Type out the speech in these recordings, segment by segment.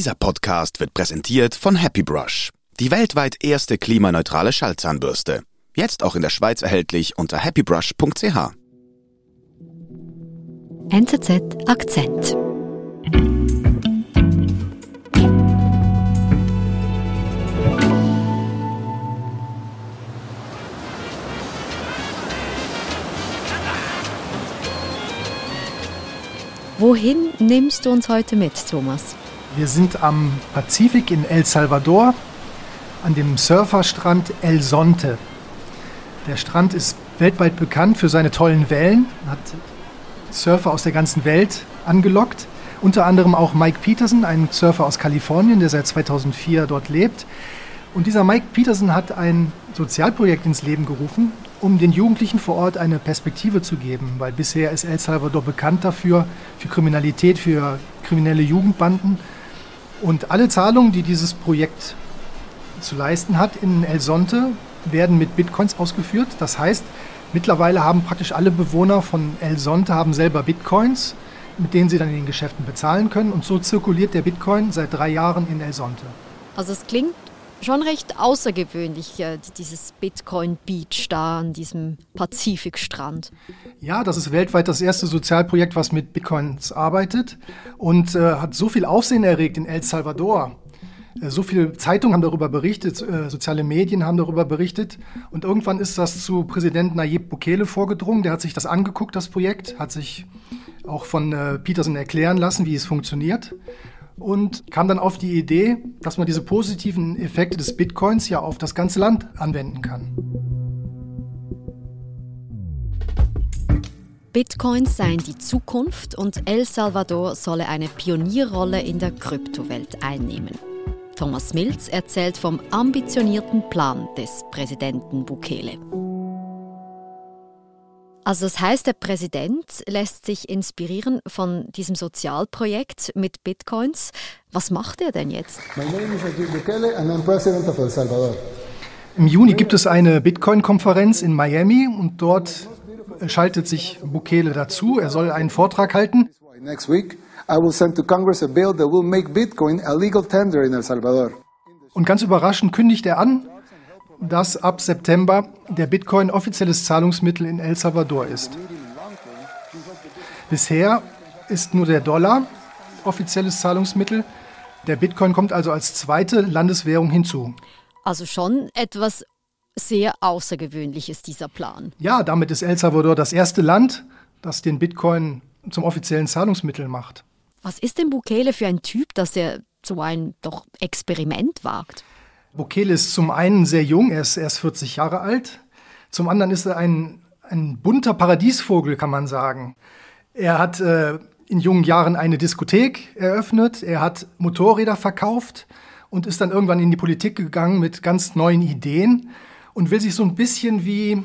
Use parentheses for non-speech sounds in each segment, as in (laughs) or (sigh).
Dieser Podcast wird präsentiert von Happy Brush, die weltweit erste klimaneutrale Schallzahnbürste. Jetzt auch in der Schweiz erhältlich unter happybrush.ch. NZZ Akzent. Wohin nimmst du uns heute mit, Thomas? Wir sind am Pazifik in El Salvador an dem Surferstrand El Sonte. Der Strand ist weltweit bekannt für seine tollen Wellen, hat Surfer aus der ganzen Welt angelockt. Unter anderem auch Mike Peterson, ein Surfer aus Kalifornien, der seit 2004 dort lebt. Und dieser Mike Peterson hat ein Sozialprojekt ins Leben gerufen, um den Jugendlichen vor Ort eine Perspektive zu geben, weil bisher ist El Salvador bekannt dafür, für Kriminalität, für kriminelle Jugendbanden. Und alle Zahlungen, die dieses Projekt zu leisten hat in El Sonte, werden mit Bitcoins ausgeführt. Das heißt, mittlerweile haben praktisch alle Bewohner von El Sonte haben selber Bitcoins, mit denen sie dann in den Geschäften bezahlen können. Und so zirkuliert der Bitcoin seit drei Jahren in El Sonte. Also es klingt schon recht außergewöhnlich, äh, dieses Bitcoin Beach da an diesem Pazifikstrand. Ja, das ist weltweit das erste Sozialprojekt, was mit Bitcoins arbeitet und äh, hat so viel Aufsehen erregt in El Salvador. Äh, so viele Zeitungen haben darüber berichtet, äh, soziale Medien haben darüber berichtet. Und irgendwann ist das zu Präsident Nayib Bukele vorgedrungen. Der hat sich das angeguckt, das Projekt, hat sich auch von Peterson erklären lassen, wie es funktioniert und kam dann auf die Idee, dass man diese positiven Effekte des Bitcoins ja auf das ganze Land anwenden kann. Bitcoins seien die Zukunft und El Salvador solle eine Pionierrolle in der Kryptowelt einnehmen. Thomas Mills erzählt vom ambitionierten Plan des Präsidenten Bukele. Also das heißt, der Präsident lässt sich inspirieren von diesem Sozialprojekt mit Bitcoins. Was macht er denn jetzt? Im Juni gibt es eine Bitcoin-Konferenz in Miami und dort schaltet sich Bukele dazu. Er soll einen Vortrag halten. Und ganz überraschend kündigt er an, dass ab September der Bitcoin offizielles Zahlungsmittel in El Salvador ist. Bisher ist nur der Dollar offizielles Zahlungsmittel. Der Bitcoin kommt also als zweite Landeswährung hinzu. Also schon etwas sehr Außergewöhnliches, dieser Plan. Ja, damit ist El Salvador das erste Land, das den Bitcoin zum offiziellen Zahlungsmittel macht. Was ist denn Bukele für ein Typ, dass er so ein doch Experiment wagt? Bukele ist zum einen sehr jung, er ist erst 40 Jahre alt. Zum anderen ist er ein, ein bunter Paradiesvogel, kann man sagen. Er hat äh, in jungen Jahren eine Diskothek eröffnet, er hat Motorräder verkauft und ist dann irgendwann in die Politik gegangen mit ganz neuen Ideen und will sich so ein bisschen wie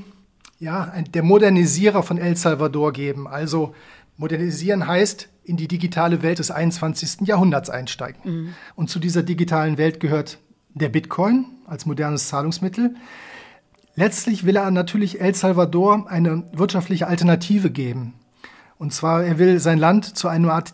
ja, der Modernisierer von El Salvador geben. Also modernisieren heißt in die digitale Welt des 21. Jahrhunderts einsteigen. Mhm. Und zu dieser digitalen Welt gehört der Bitcoin als modernes Zahlungsmittel. Letztlich will er natürlich El Salvador eine wirtschaftliche Alternative geben. Und zwar, er will sein Land zu einer Art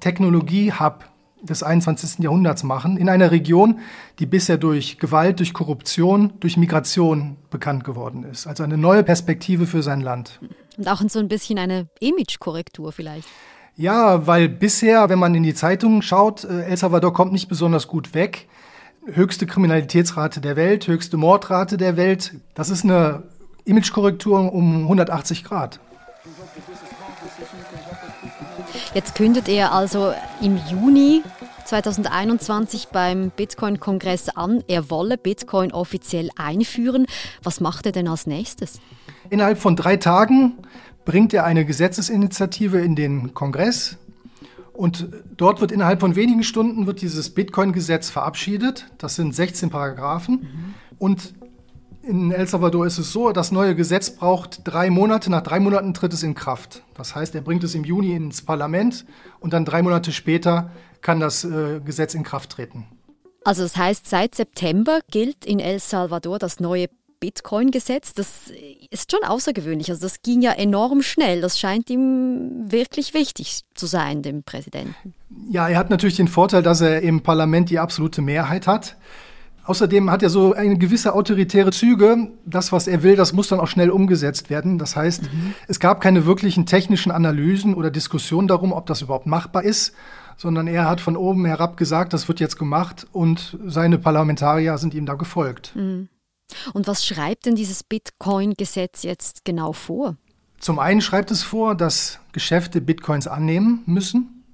Technologie-Hub des 21. Jahrhunderts machen, in einer Region, die bisher durch Gewalt, durch Korruption, durch Migration bekannt geworden ist. Also eine neue Perspektive für sein Land. Und auch so ein bisschen eine Image-Korrektur vielleicht. Ja, weil bisher, wenn man in die Zeitungen schaut, äh, El Salvador kommt nicht besonders gut weg höchste Kriminalitätsrate der Welt, höchste Mordrate der Welt. Das ist eine Imagekorrektur um 180 Grad. Jetzt kündet er also im Juni 2021 beim Bitcoin-Kongress an, er wolle Bitcoin offiziell einführen. Was macht er denn als nächstes? Innerhalb von drei Tagen bringt er eine Gesetzesinitiative in den Kongress. Und dort wird innerhalb von wenigen Stunden wird dieses Bitcoin-Gesetz verabschiedet. Das sind 16 Paragraphen. Mhm. Und in El Salvador ist es so, das neue Gesetz braucht drei Monate. Nach drei Monaten tritt es in Kraft. Das heißt, er bringt es im Juni ins Parlament und dann drei Monate später kann das äh, Gesetz in Kraft treten. Also das heißt, seit September gilt in El Salvador das neue Bitcoin-Gesetz, das ist schon außergewöhnlich. Also das ging ja enorm schnell. Das scheint ihm wirklich wichtig zu sein, dem Präsidenten. Ja, er hat natürlich den Vorteil, dass er im Parlament die absolute Mehrheit hat. Außerdem hat er so eine gewisse autoritäre Züge. Das, was er will, das muss dann auch schnell umgesetzt werden. Das heißt, mhm. es gab keine wirklichen technischen Analysen oder Diskussionen darum, ob das überhaupt machbar ist, sondern er hat von oben herab gesagt, das wird jetzt gemacht und seine Parlamentarier sind ihm da gefolgt. Mhm. Und was schreibt denn dieses Bitcoin-Gesetz jetzt genau vor? Zum einen schreibt es vor, dass Geschäfte Bitcoins annehmen müssen,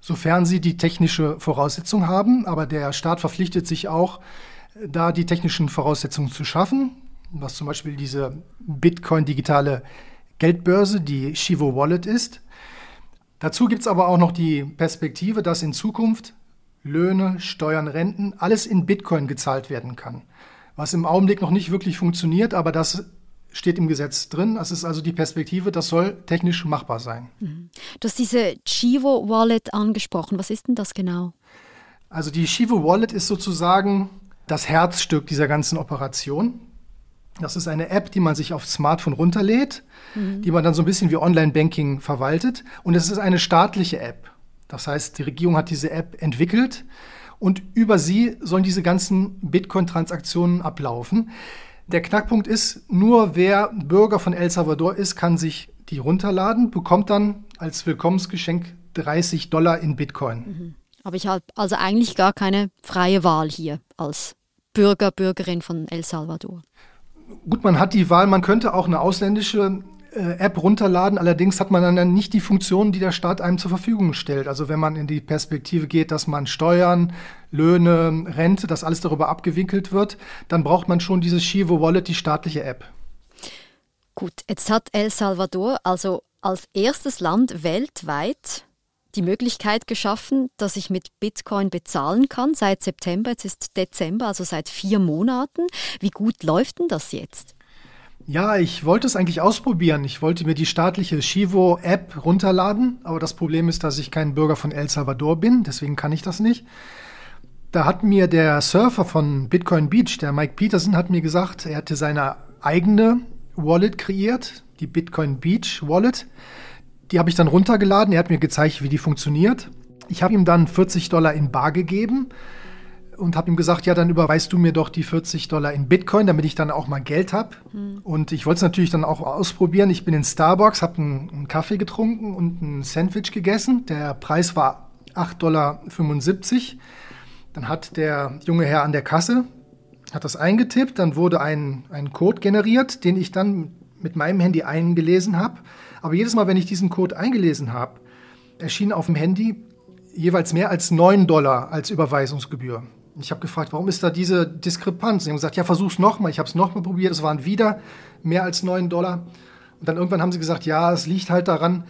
sofern sie die technische Voraussetzung haben. Aber der Staat verpflichtet sich auch, da die technischen Voraussetzungen zu schaffen, was zum Beispiel diese Bitcoin-digitale Geldbörse, die Shivo Wallet ist. Dazu gibt es aber auch noch die Perspektive, dass in Zukunft Löhne, Steuern, Renten, alles in Bitcoin gezahlt werden kann was im Augenblick noch nicht wirklich funktioniert, aber das steht im Gesetz drin. Das ist also die Perspektive, das soll technisch machbar sein. Mhm. Du hast diese Chivo Wallet angesprochen. Was ist denn das genau? Also die Chivo Wallet ist sozusagen das Herzstück dieser ganzen Operation. Das ist eine App, die man sich aufs Smartphone runterlädt, mhm. die man dann so ein bisschen wie Online-Banking verwaltet. Und es ist eine staatliche App. Das heißt, die Regierung hat diese App entwickelt und über sie sollen diese ganzen Bitcoin-Transaktionen ablaufen. Der Knackpunkt ist, nur wer Bürger von El Salvador ist, kann sich die runterladen, bekommt dann als Willkommensgeschenk 30 Dollar in Bitcoin. Mhm. Aber ich habe also eigentlich gar keine freie Wahl hier als Bürger, Bürgerin von El Salvador. Gut, man hat die Wahl, man könnte auch eine ausländische App runterladen. Allerdings hat man dann nicht die Funktionen, die der Staat einem zur Verfügung stellt. Also wenn man in die Perspektive geht, dass man Steuern, Löhne, Rente, dass alles darüber abgewickelt wird, dann braucht man schon diese Shivo Wallet, die staatliche App. Gut, jetzt hat El Salvador also als erstes Land weltweit die Möglichkeit geschaffen, dass ich mit Bitcoin bezahlen kann seit September. Jetzt ist Dezember, also seit vier Monaten. Wie gut läuft denn das jetzt? Ja, ich wollte es eigentlich ausprobieren. Ich wollte mir die staatliche Shivo-App runterladen, aber das Problem ist, dass ich kein Bürger von El Salvador bin, deswegen kann ich das nicht. Da hat mir der Surfer von Bitcoin Beach, der Mike Peterson, hat mir gesagt, er hatte seine eigene Wallet kreiert, die Bitcoin Beach Wallet. Die habe ich dann runtergeladen. Er hat mir gezeigt, wie die funktioniert. Ich habe ihm dann 40 Dollar in Bar gegeben und habe ihm gesagt, ja, dann überweist du mir doch die 40 Dollar in Bitcoin, damit ich dann auch mal Geld habe. Mhm. Und ich wollte es natürlich dann auch ausprobieren. Ich bin in Starbucks, habe einen, einen, Kaffee getrunken und ein Sandwich gegessen. Der Preis war 8,75 Dollar. Dann hat der junge Herr an der Kasse, hat das eingetippt, dann wurde ein, ein Code generiert, den ich dann mit meinem Handy eingelesen habe. Aber jedes Mal, wenn ich diesen Code eingelesen habe, erschien auf dem Handy jeweils mehr als 9 Dollar als Überweisungsgebühr. Ich habe gefragt, warum ist da diese Diskrepanz? Sie haben gesagt, ja, versuch's nochmal. Ich habe es nochmal probiert. Es waren wieder mehr als 9 Dollar. Und dann irgendwann haben sie gesagt, ja, es liegt halt daran,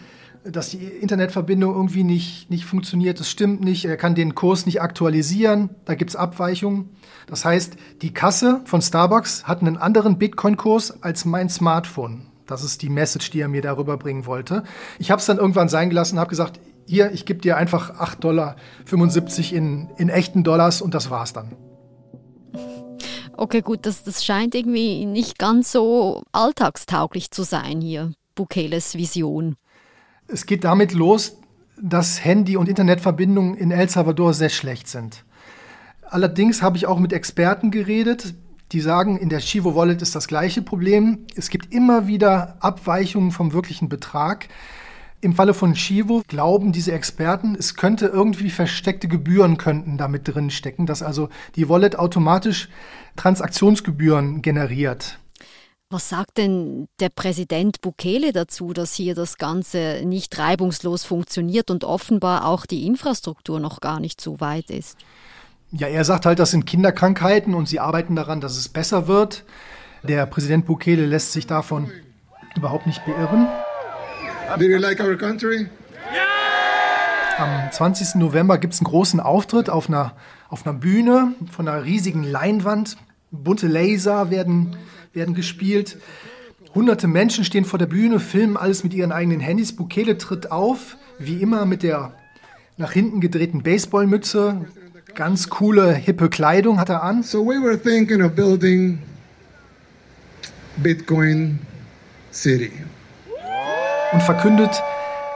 dass die Internetverbindung irgendwie nicht, nicht funktioniert. Das stimmt nicht. Er kann den Kurs nicht aktualisieren. Da gibt es Abweichungen. Das heißt, die Kasse von Starbucks hat einen anderen Bitcoin-Kurs als mein Smartphone. Das ist die Message, die er mir darüber bringen wollte. Ich habe es dann irgendwann sein gelassen, habe gesagt, hier, ich gebe dir einfach 8,75 Dollar in, in echten Dollars und das war's dann. Okay, gut, das, das scheint irgendwie nicht ganz so alltagstauglich zu sein hier, Bukeles Vision. Es geht damit los, dass Handy- und Internetverbindungen in El Salvador sehr schlecht sind. Allerdings habe ich auch mit Experten geredet, die sagen, in der Chivo Wallet ist das gleiche Problem. Es gibt immer wieder Abweichungen vom wirklichen Betrag. Im Falle von Chivo glauben diese Experten, es könnte irgendwie versteckte Gebühren könnten damit drin stecken, dass also die Wallet automatisch Transaktionsgebühren generiert. Was sagt denn der Präsident Bukele dazu, dass hier das Ganze nicht reibungslos funktioniert und offenbar auch die Infrastruktur noch gar nicht so weit ist? Ja, er sagt halt, das sind Kinderkrankheiten und sie arbeiten daran, dass es besser wird. Der Präsident Bukele lässt sich davon überhaupt nicht beirren. Do you like our country? Am 20. November gibt es einen großen Auftritt auf einer, auf einer Bühne von einer riesigen Leinwand. Bunte Laser werden, werden gespielt. Hunderte Menschen stehen vor der Bühne, filmen alles mit ihren eigenen Handys. Bukele tritt auf, wie immer mit der nach hinten gedrehten Baseballmütze. Ganz coole, hippe Kleidung hat er an. So we were thinking of building Bitcoin City. Und verkündet,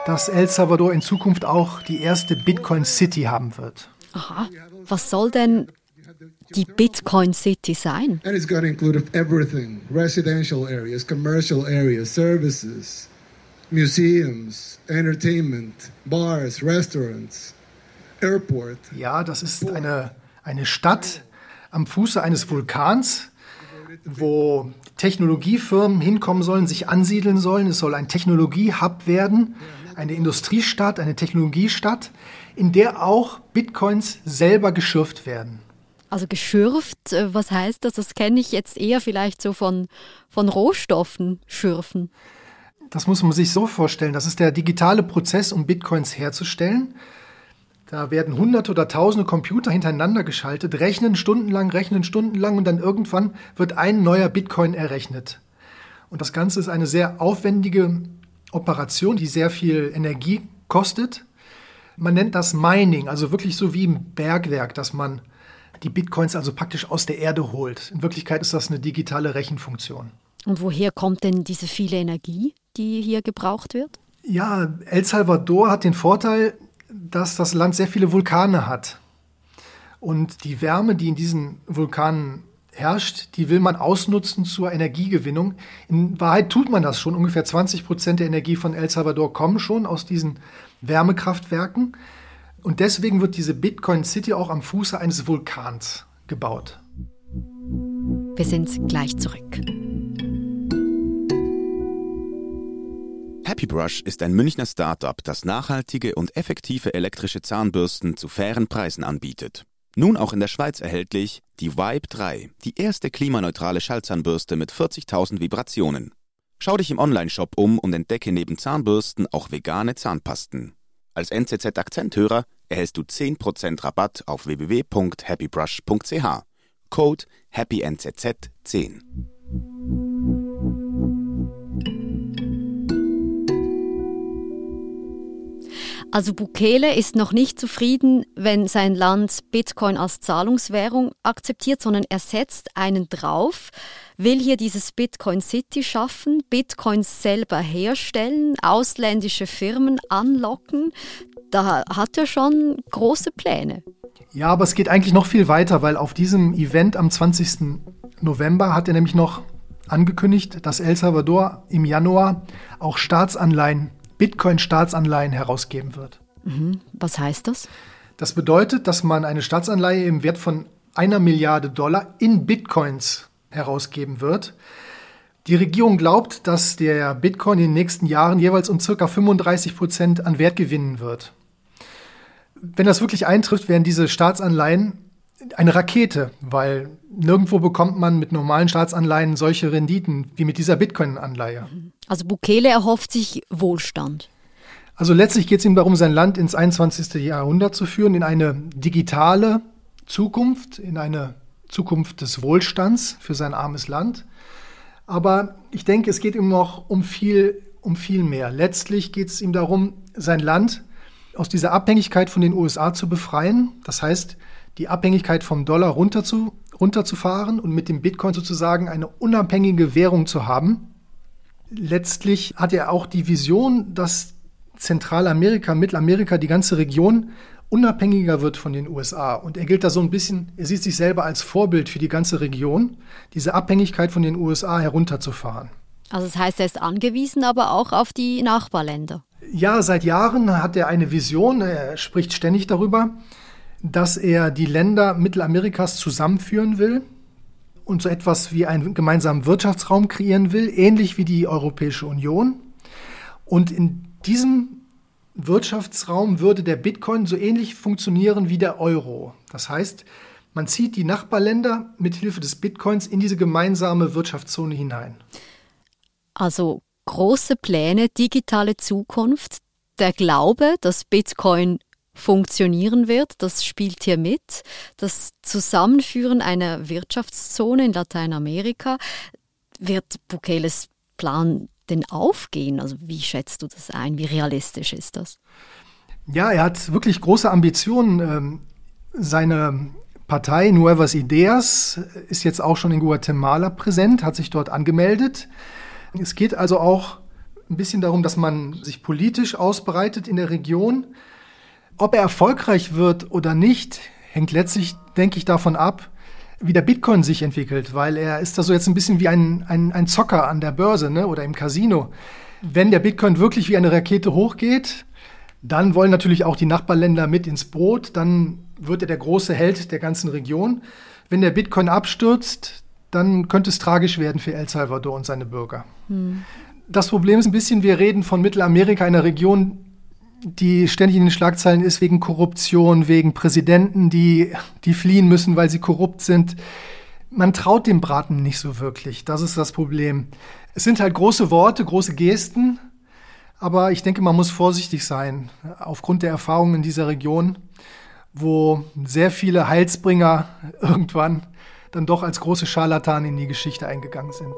dass El Salvador in Zukunft auch die erste Bitcoin City haben wird. Aha. Was soll denn die Bitcoin City sein? And it's going to include everything residential areas, commercial areas, services, museums, entertainment, bars, restaurants, airport. Ja, das ist eine, eine Stadt am Fuße eines Vulkans, wo Technologiefirmen hinkommen sollen, sich ansiedeln sollen. Es soll ein Technologie-Hub werden, eine Industriestadt, eine Technologiestadt, in der auch Bitcoins selber geschürft werden. Also geschürft, äh, was heißt das? Das kenne ich jetzt eher vielleicht so von, von Rohstoffen schürfen. Das muss man sich so vorstellen. Das ist der digitale Prozess, um Bitcoins herzustellen. Da werden hunderte oder tausende Computer hintereinander geschaltet, rechnen stundenlang, rechnen stundenlang und dann irgendwann wird ein neuer Bitcoin errechnet. Und das Ganze ist eine sehr aufwendige Operation, die sehr viel Energie kostet. Man nennt das Mining, also wirklich so wie im Bergwerk, dass man die Bitcoins also praktisch aus der Erde holt. In Wirklichkeit ist das eine digitale Rechenfunktion. Und woher kommt denn diese viele Energie, die hier gebraucht wird? Ja, El Salvador hat den Vorteil, dass das Land sehr viele Vulkane hat. Und die Wärme, die in diesen Vulkanen herrscht, die will man ausnutzen zur Energiegewinnung. In Wahrheit tut man das schon. Ungefähr 20 Prozent der Energie von El Salvador kommen schon aus diesen Wärmekraftwerken. Und deswegen wird diese Bitcoin City auch am Fuße eines Vulkans gebaut. Wir sind gleich zurück. Happy Brush ist ein Münchner Startup, das nachhaltige und effektive elektrische Zahnbürsten zu fairen Preisen anbietet. Nun auch in der Schweiz erhältlich die Vibe 3, die erste klimaneutrale Schallzahnbürste mit 40.000 Vibrationen. Schau dich im Onlineshop um und entdecke neben Zahnbürsten auch vegane Zahnpasten. Als NZZ-Akzenthörer erhältst du 10% Rabatt auf www.happybrush.ch. Code HappyNZZ10. Also Bukele ist noch nicht zufrieden, wenn sein Land Bitcoin als Zahlungswährung akzeptiert, sondern er setzt einen drauf, will hier dieses Bitcoin City schaffen, Bitcoins selber herstellen, ausländische Firmen anlocken. Da hat er schon große Pläne. Ja, aber es geht eigentlich noch viel weiter, weil auf diesem Event am 20. November hat er nämlich noch angekündigt, dass El Salvador im Januar auch Staatsanleihen Bitcoin-Staatsanleihen herausgeben wird. Mhm. Was heißt das? Das bedeutet, dass man eine Staatsanleihe im Wert von einer Milliarde Dollar in Bitcoins herausgeben wird. Die Regierung glaubt, dass der Bitcoin in den nächsten Jahren jeweils um ca. 35 Prozent an Wert gewinnen wird. Wenn das wirklich eintrifft, werden diese Staatsanleihen eine Rakete, weil nirgendwo bekommt man mit normalen Staatsanleihen solche Renditen wie mit dieser Bitcoin-Anleihe. Also Bukele erhofft sich Wohlstand. Also letztlich geht es ihm darum, sein Land ins 21. Jahrhundert zu führen, in eine digitale Zukunft, in eine Zukunft des Wohlstands für sein armes Land. Aber ich denke, es geht ihm noch um viel, um viel mehr. Letztlich geht es ihm darum, sein Land aus dieser Abhängigkeit von den USA zu befreien. Das heißt, die Abhängigkeit vom Dollar runter zu, runterzufahren und mit dem Bitcoin sozusagen eine unabhängige Währung zu haben. Letztlich hat er auch die Vision, dass Zentralamerika, Mittelamerika, die ganze Region unabhängiger wird von den USA. Und er gilt da so ein bisschen, er sieht sich selber als Vorbild für die ganze Region, diese Abhängigkeit von den USA herunterzufahren. Also das heißt, er ist angewiesen, aber auch auf die Nachbarländer. Ja, seit Jahren hat er eine Vision, er spricht ständig darüber dass er die Länder Mittelamerikas zusammenführen will und so etwas wie einen gemeinsamen Wirtschaftsraum kreieren will, ähnlich wie die Europäische Union. Und in diesem Wirtschaftsraum würde der Bitcoin so ähnlich funktionieren wie der Euro. Das heißt, man zieht die Nachbarländer mit Hilfe des Bitcoins in diese gemeinsame Wirtschaftszone hinein. Also große Pläne, digitale Zukunft, der Glaube, dass Bitcoin funktionieren wird. Das spielt hier mit. Das Zusammenführen einer Wirtschaftszone in Lateinamerika wird Bukeles Plan denn aufgehen? Also wie schätzt du das ein? Wie realistisch ist das? Ja, er hat wirklich große Ambitionen. Ähm, seine Partei Nuevas Ideas ist jetzt auch schon in Guatemala präsent, hat sich dort angemeldet. Es geht also auch ein bisschen darum, dass man sich politisch ausbreitet in der Region. Ob er erfolgreich wird oder nicht, hängt letztlich, denke ich, davon ab, wie der Bitcoin sich entwickelt, weil er ist da so jetzt ein bisschen wie ein, ein, ein Zocker an der Börse ne, oder im Casino. Wenn der Bitcoin wirklich wie eine Rakete hochgeht, dann wollen natürlich auch die Nachbarländer mit ins Boot, dann wird er der große Held der ganzen Region. Wenn der Bitcoin abstürzt, dann könnte es tragisch werden für El Salvador und seine Bürger. Hm. Das Problem ist ein bisschen, wir reden von Mittelamerika, einer Region, die ständig in den Schlagzeilen ist wegen Korruption, wegen Präsidenten, die, die fliehen müssen, weil sie korrupt sind. Man traut dem Braten nicht so wirklich. Das ist das Problem. Es sind halt große Worte, große Gesten, aber ich denke, man muss vorsichtig sein aufgrund der Erfahrungen in dieser Region, wo sehr viele Heilsbringer (laughs) irgendwann dann doch als große Scharlatane in die Geschichte eingegangen sind.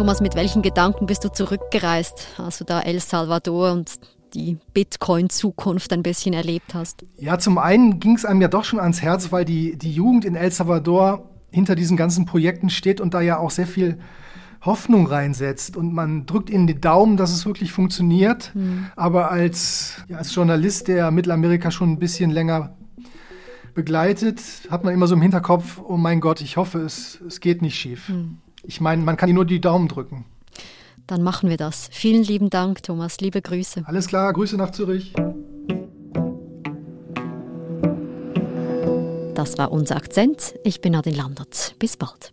Thomas, mit welchen Gedanken bist du zurückgereist, als du da El Salvador und die Bitcoin-Zukunft ein bisschen erlebt hast? Ja, zum einen ging es einem ja doch schon ans Herz, weil die, die Jugend in El Salvador hinter diesen ganzen Projekten steht und da ja auch sehr viel Hoffnung reinsetzt und man drückt ihnen die Daumen, dass es wirklich funktioniert. Mhm. Aber als, ja, als Journalist, der Mittelamerika schon ein bisschen länger begleitet, hat man immer so im Hinterkopf, oh mein Gott, ich hoffe, es, es geht nicht schief. Mhm. Ich meine, man kann dir nur die Daumen drücken. Dann machen wir das. Vielen lieben Dank, Thomas. Liebe Grüße. Alles klar, Grüße nach Zürich. Das war unser Akzent. Ich bin Nadine Landert. Bis bald.